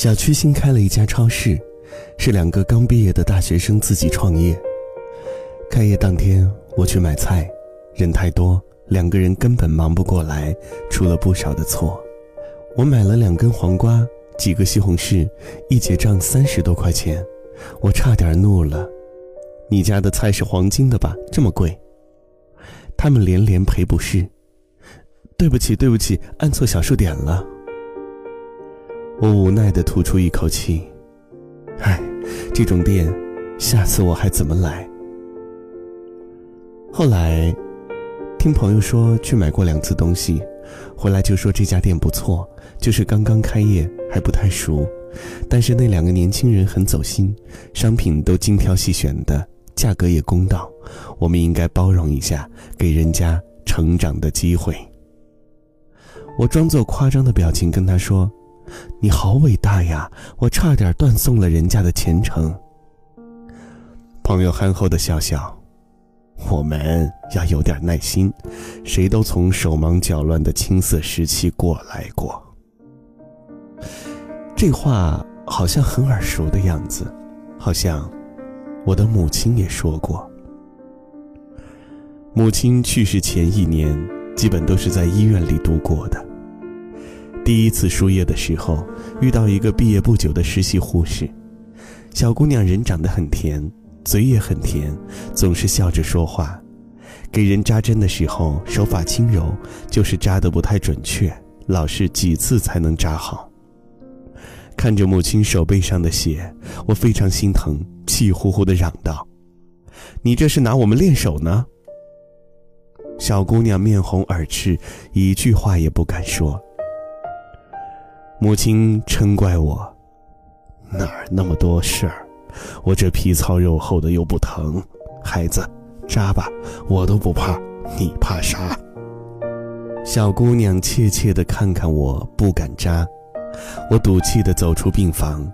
小区新开了一家超市，是两个刚毕业的大学生自己创业。开业当天，我去买菜，人太多，两个人根本忙不过来，出了不少的错。我买了两根黄瓜，几个西红柿，一结账三十多块钱，我差点怒了。你家的菜是黄金的吧？这么贵？他们连连赔不是。对不起，对不起，按错小数点了。我无奈地吐出一口气，唉，这种店，下次我还怎么来？后来，听朋友说去买过两次东西，回来就说这家店不错，就是刚刚开业还不太熟，但是那两个年轻人很走心，商品都精挑细选的，价格也公道，我们应该包容一下，给人家成长的机会。我装作夸张的表情跟他说。你好伟大呀！我差点断送了人家的前程。朋友憨厚的笑笑，我们要有点耐心，谁都从手忙脚乱的青涩时期过来过。这话好像很耳熟的样子，好像我的母亲也说过。母亲去世前一年，基本都是在医院里度过的。第一次输液的时候，遇到一个毕业不久的实习护士，小姑娘人长得很甜，嘴也很甜，总是笑着说话。给人扎针的时候手法轻柔，就是扎得不太准确，老是几次才能扎好。看着母亲手背上的血，我非常心疼，气呼呼地嚷道：“你这是拿我们练手呢？”小姑娘面红耳赤，一句话也不敢说。母亲嗔怪我，哪儿那么多事儿？我这皮糙肉厚的又不疼，孩子，扎吧，我都不怕，你怕啥？小姑娘怯怯地看看我，不敢扎。我赌气地走出病房，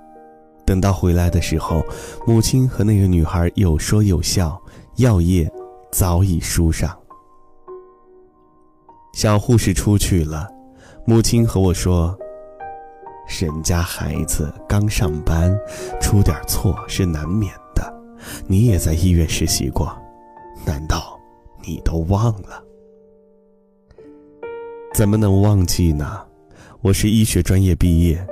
等到回来的时候，母亲和那个女孩有说有笑，药液早已输上。小护士出去了，母亲和我说。人家孩子刚上班，出点错是难免的。你也在医院实习过，难道你都忘了？怎么能忘记呢？我是医学专业毕业，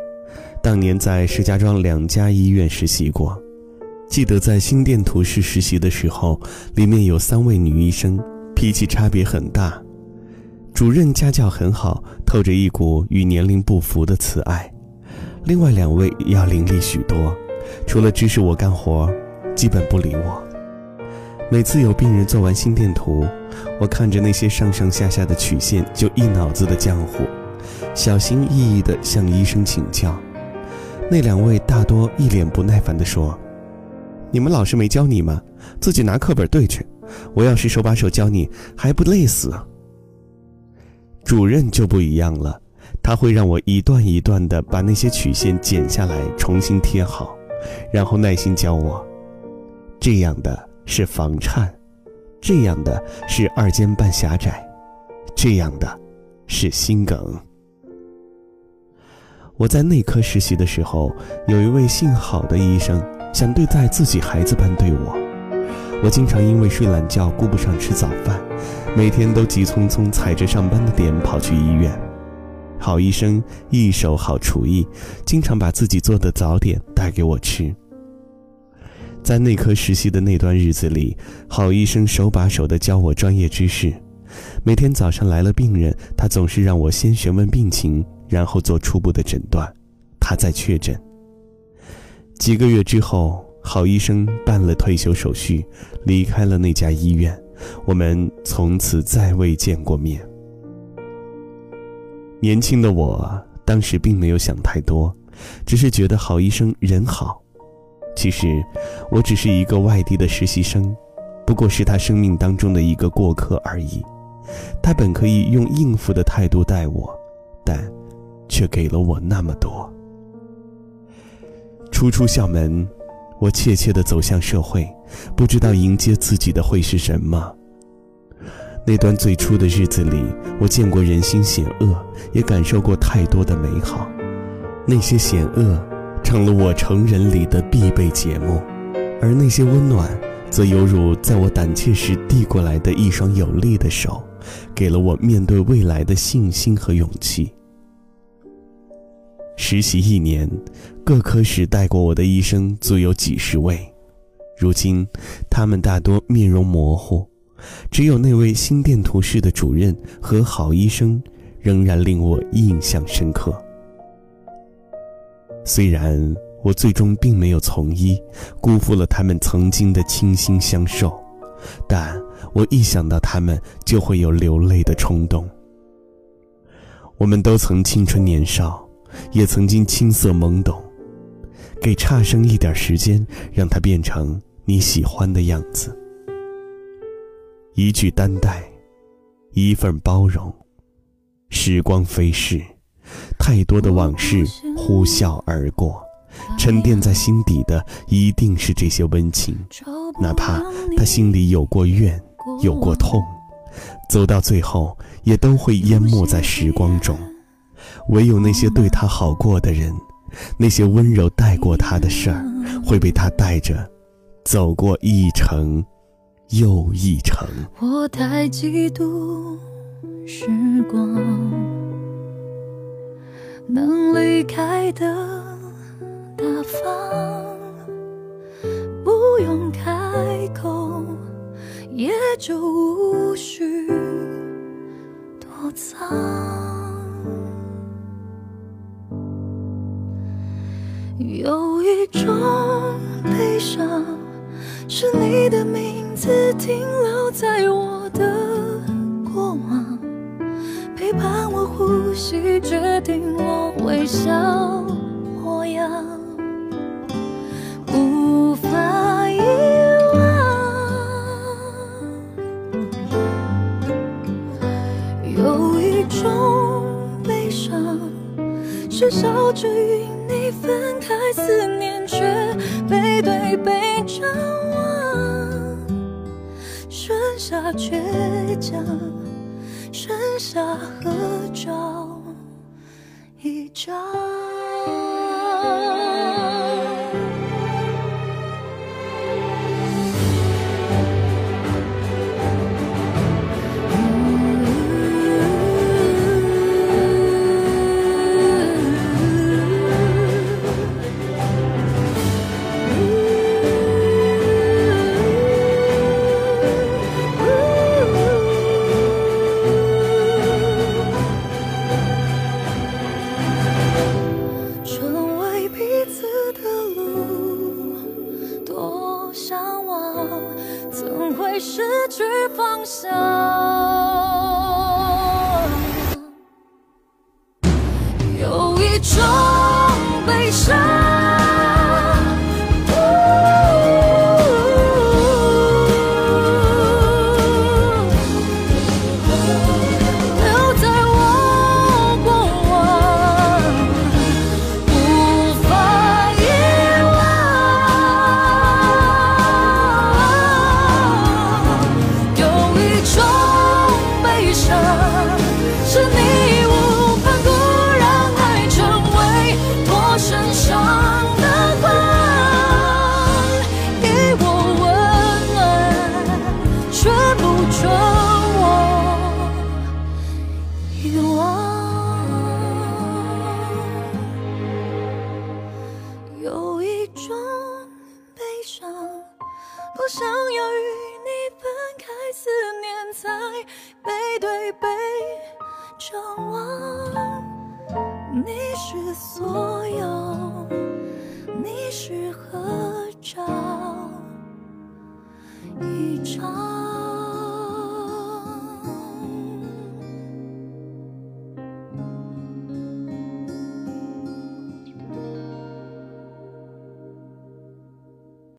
当年在石家庄两家医院实习过。记得在心电图室实习的时候，里面有三位女医生，脾气差别很大。主任家教很好，透着一股与年龄不符的慈爱。另外两位要伶俐许多，除了指使我干活，基本不理我。每次有病人做完心电图，我看着那些上上下下的曲线，就一脑子的浆糊，小心翼翼地向医生请教。那两位大多一脸不耐烦地说：“你们老师没教你吗？自己拿课本对去。我要是手把手教你，还不累死？”主任就不一样了。他会让我一段一段的把那些曲线剪下来，重新贴好，然后耐心教我。这样的是房颤，这样的是二尖瓣狭窄，这样的是心梗。我在内科实习的时候，有一位姓郝的医生想对待自己孩子般对我，我经常因为睡懒觉顾不上吃早饭，每天都急匆匆踩着上班的点跑去医院。好医生一手好厨艺，经常把自己做的早点带给我吃。在内科实习的那段日子里，好医生手把手的教我专业知识。每天早上来了病人，他总是让我先询问病情，然后做初步的诊断，他再确诊。几个月之后，好医生办了退休手续，离开了那家医院，我们从此再未见过面。年轻的我当时并没有想太多，只是觉得好医生人好。其实，我只是一个外地的实习生，不过是他生命当中的一个过客而已。他本可以用应付的态度待我，但却给了我那么多。初出校门，我怯怯地走向社会，不知道迎接自己的会是什么。那段最初的日子里，我见过人心险恶，也感受过太多的美好。那些险恶，成了我成人里的必备节目，而那些温暖，则犹如在我胆怯时递过来的一双有力的手，给了我面对未来的信心和勇气。实习一年，各科室带过我的医生足有几十位，如今，他们大多面容模糊，只有那位心电图室的主任和好医生，仍然令我印象深刻。虽然我最终并没有从医，辜负了他们曾经的倾心相授，但我一想到他们，就会有流泪的冲动。我们都曾青春年少。也曾经青涩懵懂，给差生一点时间，让他变成你喜欢的样子。一句担待，一份包容。时光飞逝，太多的往事呼啸而过，沉淀在心底的一定是这些温情，哪怕他心里有过怨，有过痛，走到最后也都会淹没在时光中。唯有那些对他好过的人，那些温柔带过他的事儿，会被他带着走过一程又一程。我太嫉妒时光能离开的大方，不用开口，也就无需躲藏。有一种悲伤，是你的名名字停留在我的过往，陪伴我呼吸，决定我微笑模样，无法遗忘。有一种悲伤，是笑着与你分开，思念却背对背张望，剩下倔强，剩下合照一张。会失去方向。不对背张望，你是所。